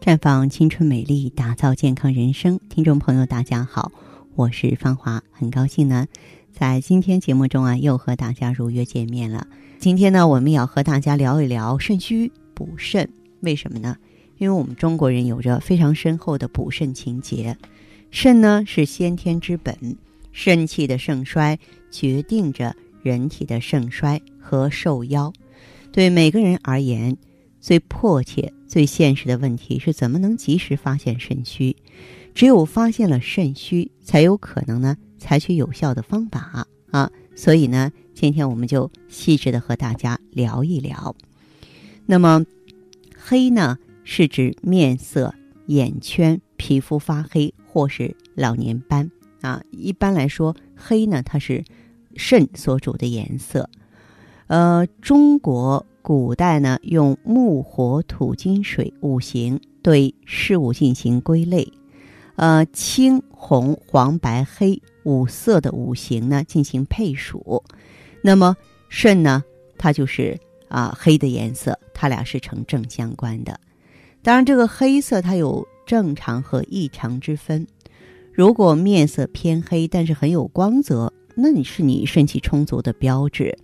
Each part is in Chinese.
绽放青春美丽，打造健康人生。听众朋友，大家好，我是芳华，很高兴呢，在今天节目中啊，又和大家如约见面了。今天呢，我们要和大家聊一聊肾虚补肾。为什么呢？因为我们中国人有着非常深厚的补肾情结。肾呢是先天之本，肾气的盛衰决定着人体的盛衰和寿夭。对每个人而言，最迫切、最现实的问题是怎么能及时发现肾虚？只有发现了肾虚，才有可能呢采取有效的方法啊！所以呢，今天我们就细致的和大家聊一聊。那么，黑呢是指面色、眼圈、皮肤发黑或是老年斑啊。一般来说，黑呢它是肾所主的颜色。呃，中国。古代呢，用木、火、土、金、水五行对事物进行归类，呃，青、红、黄、白、黑五色的五行呢进行配属。那么肾呢，它就是啊黑的颜色，它俩是成正相关的。当然，这个黑色它有正常和异常之分。如果面色偏黑，但是很有光泽，那你是你肾气充足的标志。《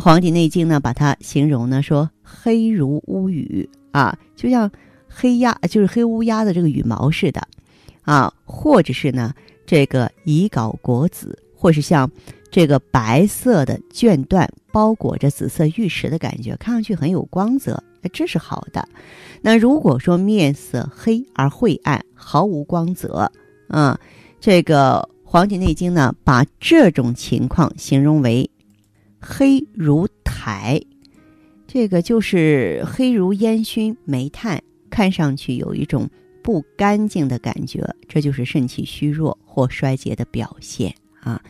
黄帝内经》呢，把它形容呢说黑如乌羽啊，就像黑鸦，就是黑乌鸦的这个羽毛似的啊，或者是呢这个乙睾果子，或是像这个白色的绢缎包裹着紫色玉石的感觉，看上去很有光泽，这是好的。那如果说面色黑而晦暗，毫无光泽啊，这个《黄帝内经》呢，把这种情况形容为。黑如苔，这个就是黑如烟熏煤炭，看上去有一种不干净的感觉，这就是肾气虚弱或衰竭的表现啊。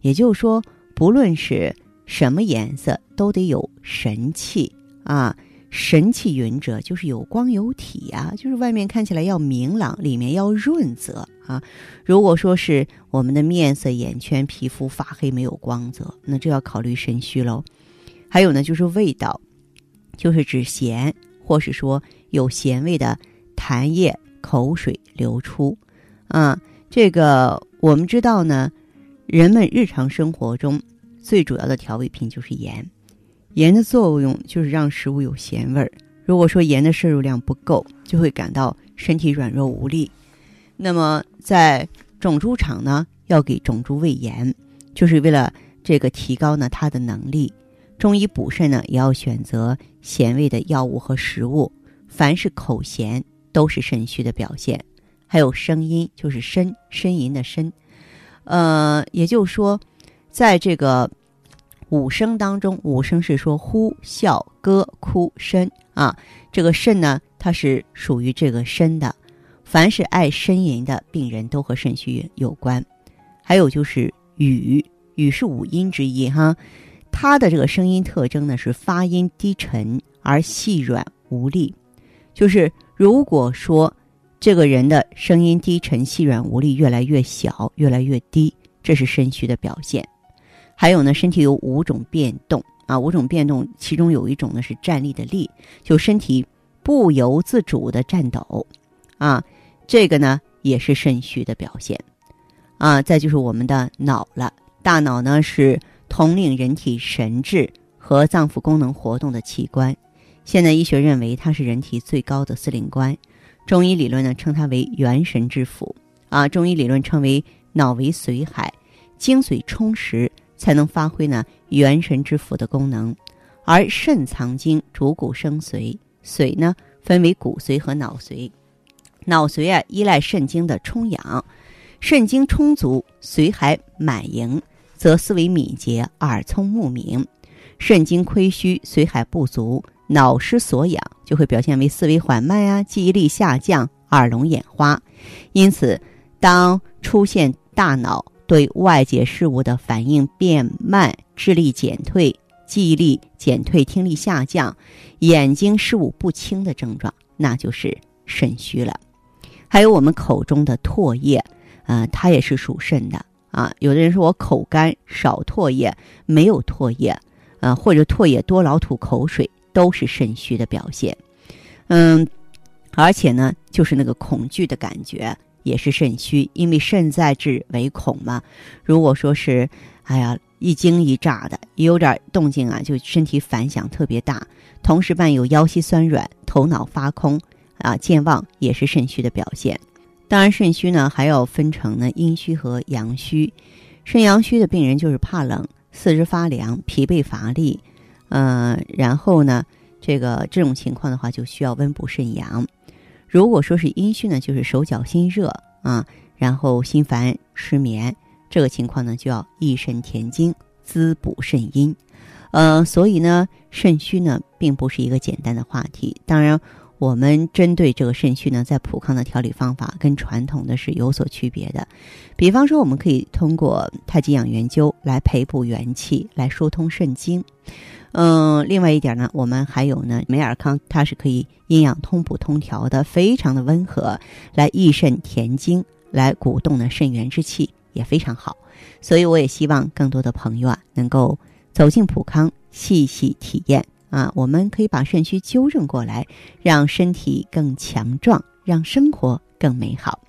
也就是说，不论是什么颜色，都得有神气啊。神气匀者，就是有光有体啊，就是外面看起来要明朗，里面要润泽啊。如果说是我们的面色、眼圈、皮肤发黑没有光泽，那就要考虑肾虚喽。还有呢，就是味道，就是指咸，或是说有咸味的痰液、口水流出啊。这个我们知道呢，人们日常生活中最主要的调味品就是盐。盐的作用就是让食物有咸味儿。如果说盐的摄入量不够，就会感到身体软弱无力。那么在种猪场呢，要给种猪喂盐，就是为了这个提高呢它的能力。中医补肾呢，也要选择咸味的药物和食物。凡是口咸，都是肾虚的表现。还有声音，就是呻呻吟的呻。呃，也就是说，在这个。五声当中，五声是说呼、笑、歌、哭、呻啊。这个肾呢，它是属于这个呻的。凡是爱呻吟的病人，都和肾虚有关。还有就是语，语是五音之一哈。它的这个声音特征呢，是发音低沉而细软无力。就是如果说这个人的声音低沉、细软无力，越来越小、越来越低，这是肾虚的表现。还有呢，身体有五种变动啊，五种变动，其中有一种呢是站立的立，就身体不由自主的颤抖，啊，这个呢也是肾虚的表现，啊，再就是我们的脑了，大脑呢是统领人体神志和脏腑功能活动的器官，现代医学认为它是人体最高的司令官，中医理论呢称它为元神之府，啊，中医理论称为脑为髓海，精髓充实。才能发挥呢元神之府的功能，而肾藏精，主骨生髓，髓呢分为骨髓和脑髓，脑髓啊依赖肾精的充养，肾精充足，髓海满盈，则思维敏捷，耳聪目明；肾精亏虚，髓海不足，脑失所养，就会表现为思维缓慢啊，记忆力下降，耳聋眼花。因此，当出现大脑。对外界事物的反应变慢，智力减退，记忆力减退，听力下降，眼睛视物不清的症状，那就是肾虚了。还有我们口中的唾液，呃，它也是属肾的啊。有的人说我口干少唾液，没有唾液，呃，或者唾液多老吐口水，都是肾虚的表现。嗯，而且呢，就是那个恐惧的感觉也是肾虚，因为肾在治为恐嘛。如果说是，哎呀，一惊一乍的，有点动静啊，就身体反响特别大，同时伴有腰膝酸软、头脑发空啊、健忘，也是肾虚的表现。当然，肾虚呢还要分成呢阴虚和阳虚。肾阳虚的病人就是怕冷、四肢发凉、疲惫乏力，嗯，然后呢，这个这种情况的话就需要温补肾阳。如果说是阴虚呢，就是手脚心热啊，然后心烦失眠，这个情况呢就要益肾填精，滋补肾阴。呃，所以呢，肾虚呢并不是一个简单的话题。当然。我们针对这个肾虚呢，在普康的调理方法跟传统的是有所区别的。比方说，我们可以通过太极养元灸来培补元气，来疏通肾经。嗯，另外一点呢，我们还有呢，美尔康它是可以阴阳通补通调的，非常的温和，来益肾填精，来鼓动呢肾元之气，也非常好。所以，我也希望更多的朋友啊，能够走进普康，细细体验。啊，我们可以把肾虚纠正过来，让身体更强壮，让生活更美好。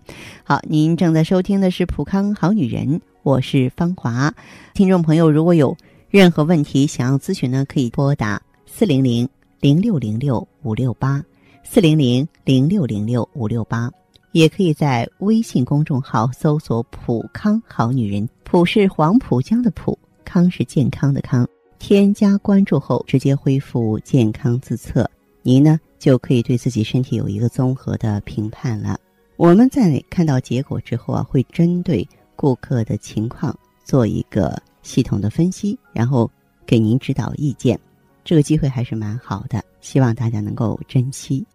好，您正在收听的是《普康好女人》，我是芳华。听众朋友，如果有任何问题想要咨询呢，可以拨打四零零零六零六五六八四零零零六零六五六八，也可以在微信公众号搜索“普康好女人”，普是黄浦江的浦，康是健康的康。添加关注后，直接恢复健康自测，您呢就可以对自己身体有一个综合的评判了。我们在看到结果之后啊，会针对顾客的情况做一个系统的分析，然后给您指导意见。这个机会还是蛮好的，希望大家能够珍惜。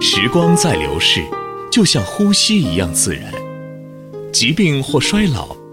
时光在流逝，就像呼吸一样自然。疾病或衰老。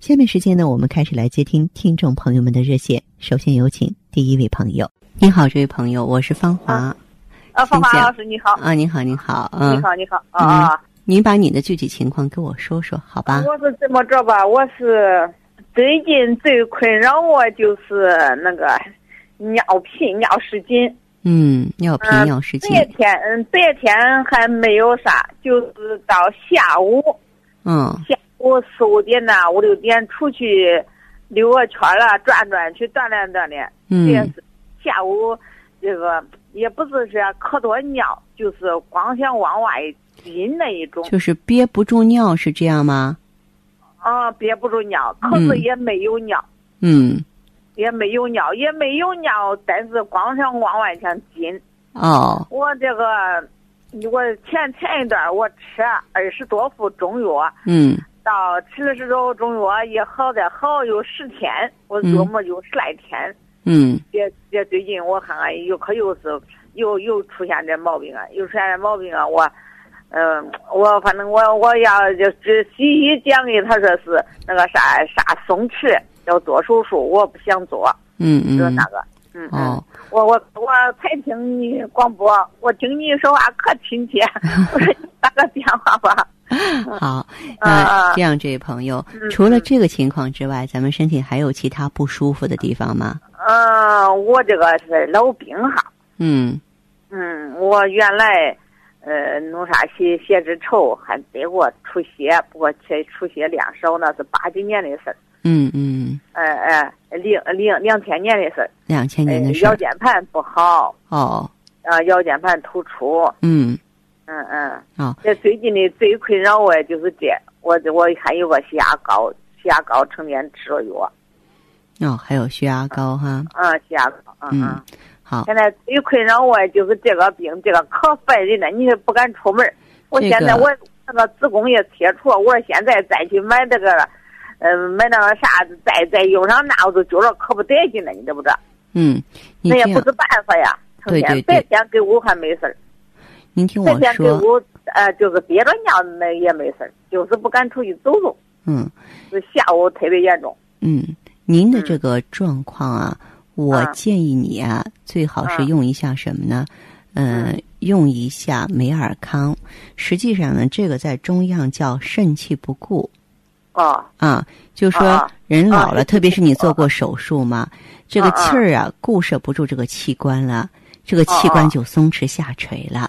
下面时间呢，我们开始来接听听众朋友们的热线。首先有请第一位朋友。你好，这位朋友，我是芳华。啊，芳华老师你好。啊，你好，你好。嗯，你好，你好。啊，您把你的具体情况跟我说说，好吧？我是这么着吧，我是最近最困扰我就是那个尿频、尿失禁。嗯，尿频尿失禁。白天嗯，白天还没有啥，就是到下午，嗯，下午四五点呐，五六点出去溜个圈了，转转去锻炼锻炼。嗯。下午这个也不是说可多尿，就是光想往外进那一种。就是憋不住尿是这样吗？啊，憋不住尿，可是也没有尿。嗯。也没有尿，也没有尿，但是光想往外想进。哦。我这个，我前前一段我吃二十多副中药。嗯。到吃了十种中药，也好在好有十天，我琢磨有十来天。嗯。这这最近我看看又可又是又又出现这毛病啊，又出现这毛病啊！我，嗯，我反正我我要就是西医讲的，他说是那个啥啥松弛。要做手术，我不想做。嗯嗯，是那个，嗯嗯，我我我才听你广播，我听你说话可亲切。我说你打个电话吧。好，那这样，这位朋友，除了这个情况之外，咱们身体还有其他不舒服的地方吗？嗯，我这个是老病哈。嗯。嗯，我原来呃弄啥血血脂稠，还得过出血，不过血出血量少，那是八几年的事儿。嗯嗯。嗯，哎哎，零零两千年的事儿。两千年的事腰。间盘不好，哦，啊，腰间盘突出。嗯，嗯嗯。哦，这最近的最困扰我就是这，我我还有个血压高，血压高成天吃了药。哦，还有血压高哈。嗯，血压高。嗯嗯嗯。好，现在最困扰我就是这个病，这个可烦人了，你也不敢出门。我现在我那个子宫也切除，我说现在再去买这个，嗯、买那个啥，再再用上那，我都觉着可不得劲了，你知不知道？嗯，那也不是办法呀。成对对对天白天给我还没事儿，您听我说，我呃就是憋着尿那也没事儿，就是不敢出去走走，嗯。是下午特别严重。嗯，您的这个状况啊，我啊。建议你啊，最好是啊。用一下什么呢？嗯、嗯。用一下美尔康。实际上呢，这个在中药叫肾气不固。哦，啊，就说啊人老了，啊特别是你做啊过手术嘛，这个气儿啊固摄不住这个器官了，这个器官就松弛下垂了。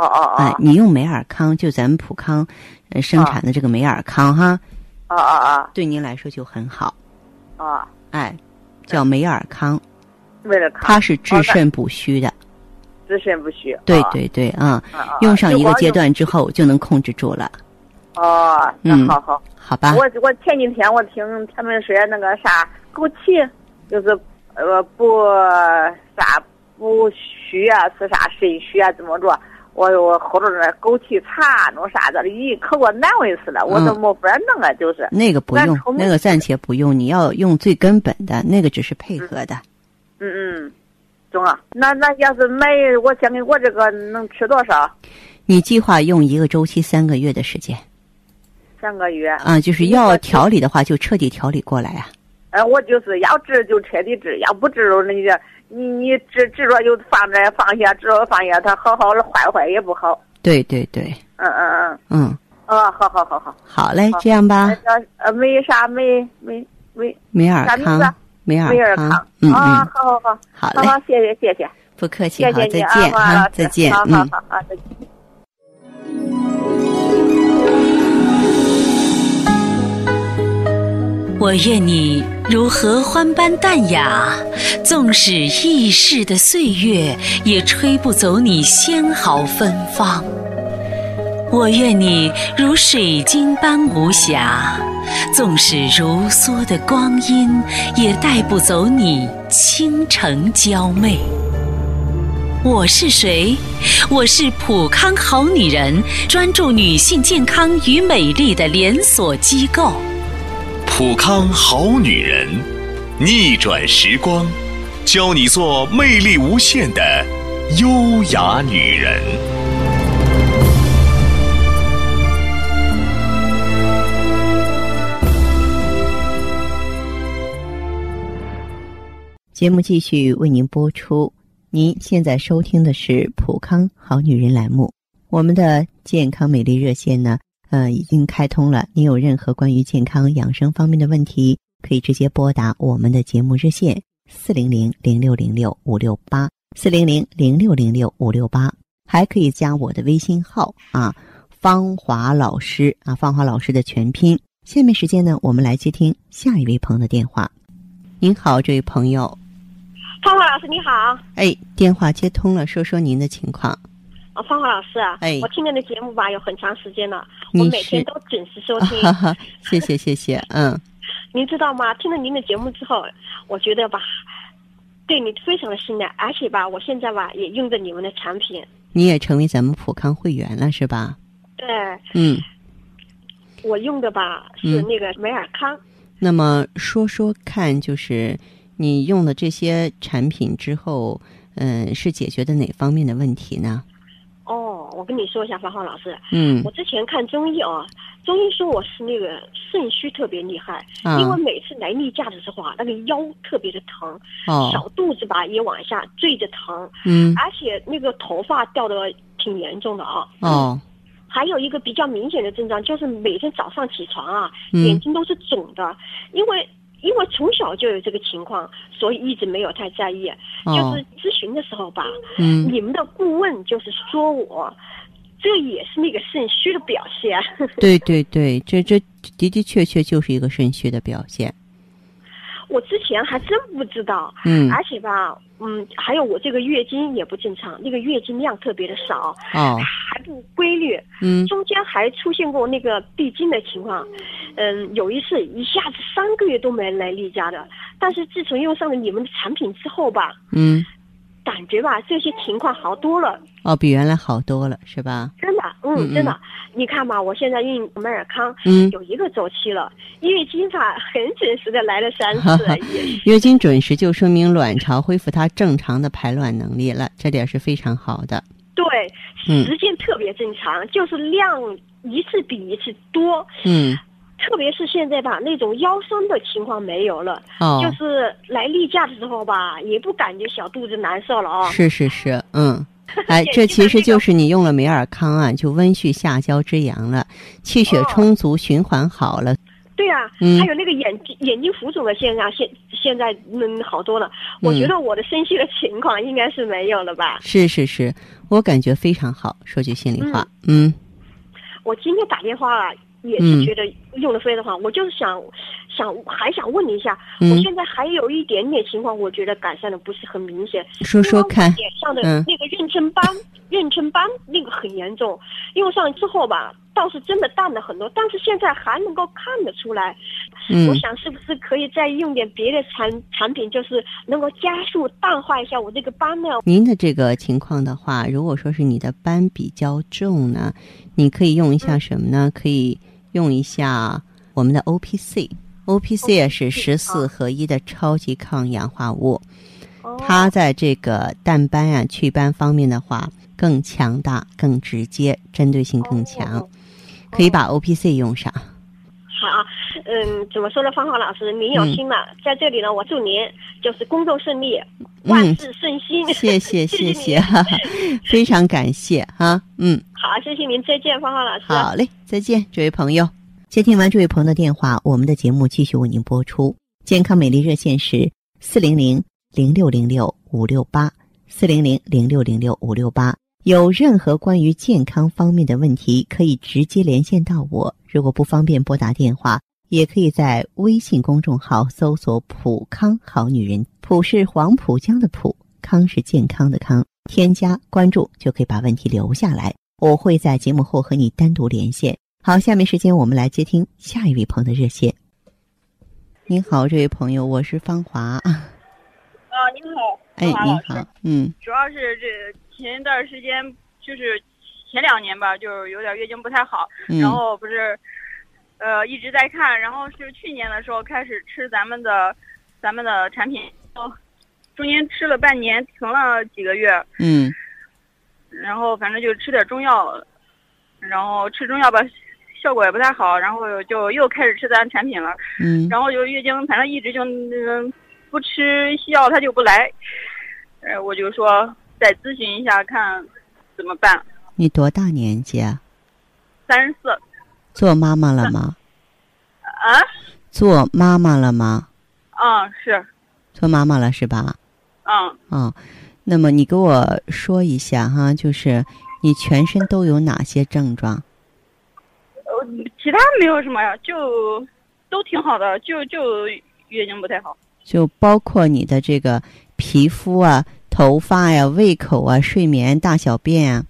哦哦哎哦，，你用美尔康，就咱们普康呃生产的这个美尔康哈，哦哦哦对您来说就很好。哦哦，哎，叫美尔康，为了看它是治肾补虚的。自身不虚。哦，对对对，啊，用上一个阶。段之后就能控制住了，哦，那嗯好好。好吧？我我前几天我听他们说那个啥枸杞，就是呃不啥补虚啊，是啥肾虚啊，怎么着？我我喝着那枸杞茶弄啥的，咦，可给我难为死了，我都嗯没法弄啊，就是。那个不用那个暂且不用，你要用最根本的那个，只是配合的。嗯嗯，中啊。那那要是买，我想给我这个能吃多少？你计划用一个周期三个月的时间三个月。啊，就是要调理的话，就彻底调理过来啊。呃，我就是要治就彻底治，要不治那就你你治治着就放着放下，治着放下，它好好的坏坏也不好。对对对，嗯嗯嗯，嗯，哦，好好好好。好嘞，好这样吧呃没啥没没没没尔康，美美尔康尔康，嗯啊，嗯，好好好，好嘞，好好，谢谢谢谢，不客气，再见王老哈，师再见，好好嗯。好啊，再见。我愿你如合欢般淡雅，纵使易逝的岁月，也吹不走你纤毫芬芳。我愿你如水晶般无瑕，纵使如梭的光阴，也带不走你倾城娇媚。我是谁？我是普康好女人，专注女性健康与美丽的连锁机构。普康好女人，逆转时光，教你做魅力无限的优雅女人。节目继续为您播出。您现在收听的是普康好女人栏目，我们的健康美丽热线呢，呃，已经开通了。您有任何关于健康养生方面的问题，可以直接拨打我们的节目热线四零零零六零六五六八四零零零六零六五六八，还可以加我的微信号啊，芳华老师啊，芳华老师的全拼。下面时间呢，我们来接听下一位朋友的电话。您好，这位朋友。芳华老师你好，哎，电话接通了，说说您的情况。哦，芳华老师啊，哎我听您的节目吧有很长时间了，我每天都准时收听。哈哈，谢谢谢谢，嗯，您知道吗？听了您的节目之后，我觉得吧，对你非常的信赖，而且吧，我现在吧也用着你们的产品。你也成为咱们普康会员了是吧？对，嗯，我用的吧是嗯那个美尔康。那么说说看，就是你用了这些产品之后，嗯，是解决的哪方面的问题呢？哦，我跟你说一下，芳华老师，嗯。我之前看中医哦，中医说我是那个肾虚特别厉害，啊。因为每次来例假的时候啊，那个腰特别的疼，哦。小肚子吧也往下坠着疼，嗯。而且那个头发掉的挺严重的啊。哦。还有一个比较明显的症状就是每天早上起床啊，嗯。眼睛都是肿的，因为因为从小就有这个情况，所以一直没有太在意。就哦是咨询的时候吧，嗯你们的顾问就是说我。这也是那个肾虚的表现，对对对，这这的的确确就是一个肾虚的表现。我之前还真不知道，嗯而且吧，嗯，还有我这个月经也不正常，那个月经量特别的少，哦。还不规律，嗯。中间还出现过那个闭经的情况，嗯，有一次一下子三个月都没来例假的，但是自从用上了你们的产品之后吧，嗯感觉吧这些情况好多了，哦，比原来好多了是吧？真的，嗯真的，你看吧，我现在用美尔康，嗯，有一个周期了，月经吧很准时的来了三次，月经准时就说明卵巢恢复它正常的排卵能力了，这点是非常好的。对，嗯。时间特别正常，就是量一次比一次多，嗯特别是现在吧，那种腰酸的情况没有了，哦，就是来例假的时候吧，也不感觉小肚子难受了啊、是是是，嗯。哎，这其实就是你用了美尔康啊，就温煦下焦之阳了，气血哦充足，循环好了。对啊，嗯还有那个眼睛眼睛浮肿的现象，现现在嗯好多了。我觉得我的身体的情况应该是没有了吧。是是是，我感觉非常好。说句心里话，嗯我今天打电话啊也嗯是觉得用的非常好，我就是想想还想问你一下，嗯我现在还有一点点情况，我觉得改善的不是很明显。说说看脸上的嗯那个妊娠斑，妊娠斑那个很严重，用上之后吧，倒是真的淡了很多，但是现在还能够看得出来。嗯我想是不是可以再用点别的产产品，就是能够加速淡化一下我这个斑呢？您的这个情况的话，如果说是你的斑比较重呢，你可以用一下什么呢？可以用一下我们的 O P C。O P C 也是十四合一的超级抗氧化物，哦。它在这个淡斑啊、祛斑方面的话更强大、更直接，针对性更强，哦。可以把 O P C 用上。好啊，嗯，怎么说呢，芳华老师，您有心了，在这里呢，我祝您就是工作顺利，万事顺心。嗯 谢谢谢谢非常感谢哈，嗯。好，谢谢您，再见，芳芳老师。好嘞，再见，这位朋友。接听完这位朋友的电话，我们的节目继续为您播出。健康美丽热线是四零零零六零六五六八四零零零六零六五六八。有任何关于健康方面的问题，可以直接连线到我。如果不方便拨打电话，也可以在微信公众号搜索“普康好女人”，普是黄浦江的浦，康是健康的康。添加关注就可以把问题留下来。我会在节目后和你单独连线。好，下面时间我们来接听下一位朋友的热线。您好，这位朋友，我是方华。啊，您好，哎，您好，嗯主要是这前一段时间，就是前两年吧，就是有点月经不太好，嗯，然后不是，呃，一直在看，然后是去年的时候开始吃咱们的咱们的产品，哦，中间吃了半年，停了几个月，嗯然后反正就吃点中药，然后吃中药吧，效果也不太好，然后就又开始吃咱产品了。嗯然后就月经，反正一直就嗯不吃西药，它就不来。呃，我就说再咨询一下，看怎么办。你多大年纪啊？三十四做妈妈了吗？啊，做妈妈了吗？嗯，是，做妈妈了是吧？嗯，哦，那么你给我说一下哈，就是你全身都有哪些症状？呃，其他没有什么呀，就都挺好的，就就月经不太好。就包括你的这个皮肤啊、头发呀、胃口啊、睡眠、大小便啊。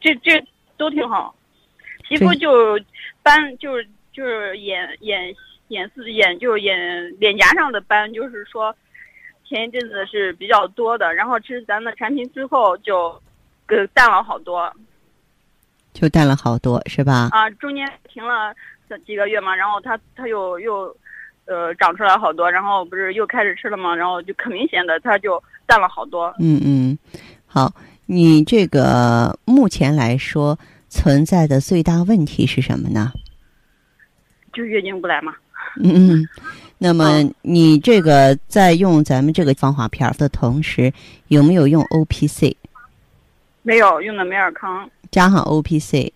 这这都挺好，皮肤就斑，就是就是眼眼眼四眼就是眼脸颊上的斑，就是说前一阵子是比较多的，然后吃咱们的产品之后就呃淡了好多就淡了好多，是吧？啊，中间停了几个月嘛，然后它它又又呃长出来好多，然后不是又开始吃了嘛，然后就可明显的它就淡了好多。嗯嗯，好，你这个目前来说存在的最大问题是什么呢？就月经不来嘛。嗯嗯，那么你这个在用咱们这个防滑片儿的同时，有没有用 O P C 没有用的美尔康，加上 O P C？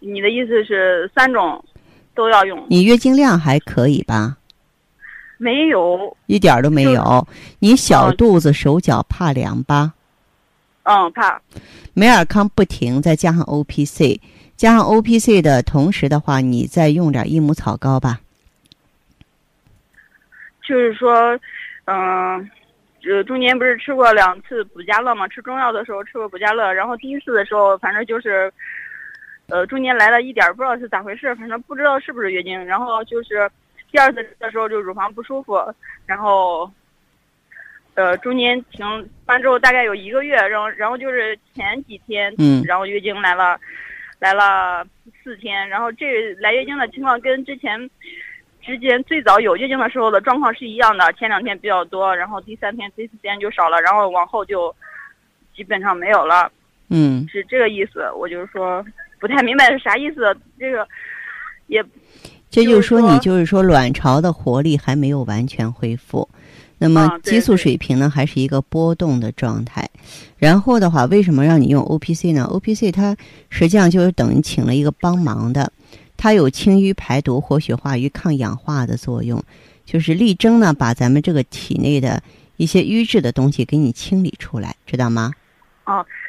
你的意思是三种都要用？你月经量还可以吧？没有，一点儿都没有。你小嗯肚子、手脚怕凉吧？嗯，怕。美尔康不停，再加上 O P C，加上 O P C 的同时的话，你再用点益母草膏吧。就是说，嗯、呃，中间不是吃过两次补佳乐嘛？吃中药的时候吃过补佳乐，然后第一次的时候，反正就是，呃，中间来了一点儿不知道是咋回事，反正不知道是不是月经。然后就是第二次的时候就乳房不舒服，然后，呃，中间停完之后大概有一个月，然后然后就是前几天，嗯然后月经来了，来了四天，然后这来月经的情况跟之前。之间最早有月经的时候的状况是一样的，前两天比较多，然后第三天、第四天就少了，然后往后就基本上没有了，嗯，是这个意思。我就是说不太明白是啥意思，这个也这就是说你就是说卵巢的活力还没有完全恢复，那么激素水平呢还是一个波动的状态。然后的话，为什么让你用 O P C 呢？O P C 它实际上就是等于请了一个帮忙的，它有清淤排毒、活血化瘀、抗氧化的作用，就是力争呢把咱们这个体内的一些瘀滞的东西给你清理出来，知道吗？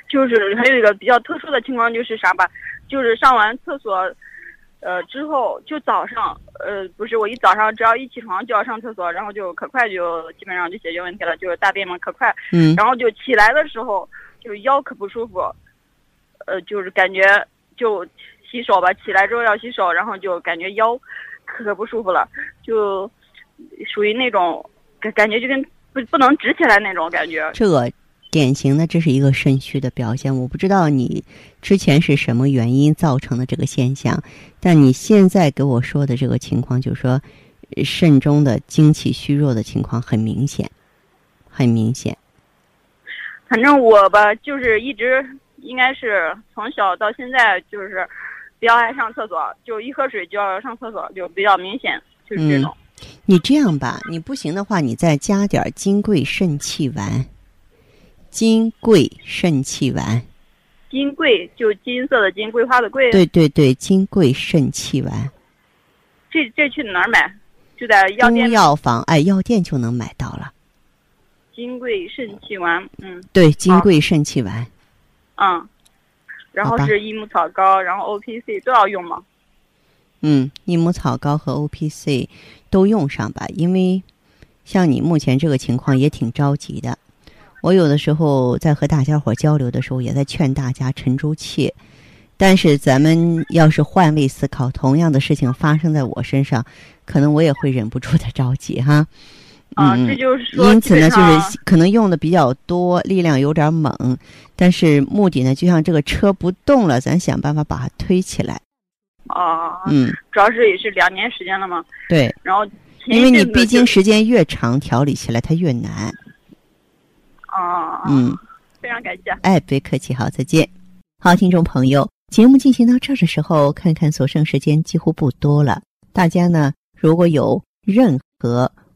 就是还有一个比较特殊的情况就是啥吧，就是上完厕所，呃之后就早上，呃不是我一早上只要一起床就要上厕所，然后就可快就基本上就解决问题了，就是大便嘛可快，嗯。然后就起来的时候就是腰可不舒服，呃就是感觉就洗手吧，起来之后要洗手，然后就感觉腰可不舒服了，就属于那种感感觉就跟不不能直起来那种感觉。这个典型的这是一个肾虚的表现。我不知道你之前是什么原因造成的这个现象，但你现在给我说的这个情况，就是说呃肾中的精气虚弱的情况很明显，很明显。反正我吧，就是一直应该是从小到现在就是比较爱上厕所，就一喝水就要上厕所，就比较明显，就是这种。你这样吧，你不行的话，你再加点儿金匮肾气丸。金匮肾气丸，金匮就金色的金，桂花的桂。对对对，金匮肾气丸，这这去哪儿买？就在药店中。药房哎，药店就能买到了。金匮肾气丸，嗯对，金匮肾气丸。嗯，然后是益母草膏，然后 O P C 都要用吗？嗯，益母草膏和 O P C 都用上吧，因为像你目前这个情况也挺着急的。我有的时候在和大家伙交流的时候，也在劝大家沉住气。但是咱们要是换位思考，同样的事情发生在我身上，可能我也会忍不住的着急哈。啊，嗯这就是说，因此呢，就是可能用的比较多，力量有点猛，但是目的呢，就像这个车不动了，咱想办法把它推起来。哦，嗯，主要是也是两年时间了嘛，对。然后因为你毕竟时间越长，调理起来它越难。哦，嗯，非常感谢。哎，别客气，好，再见。好，听众朋友，节目进行到这儿的时候，看看所剩时间几乎不多了。大家呢，如果有任何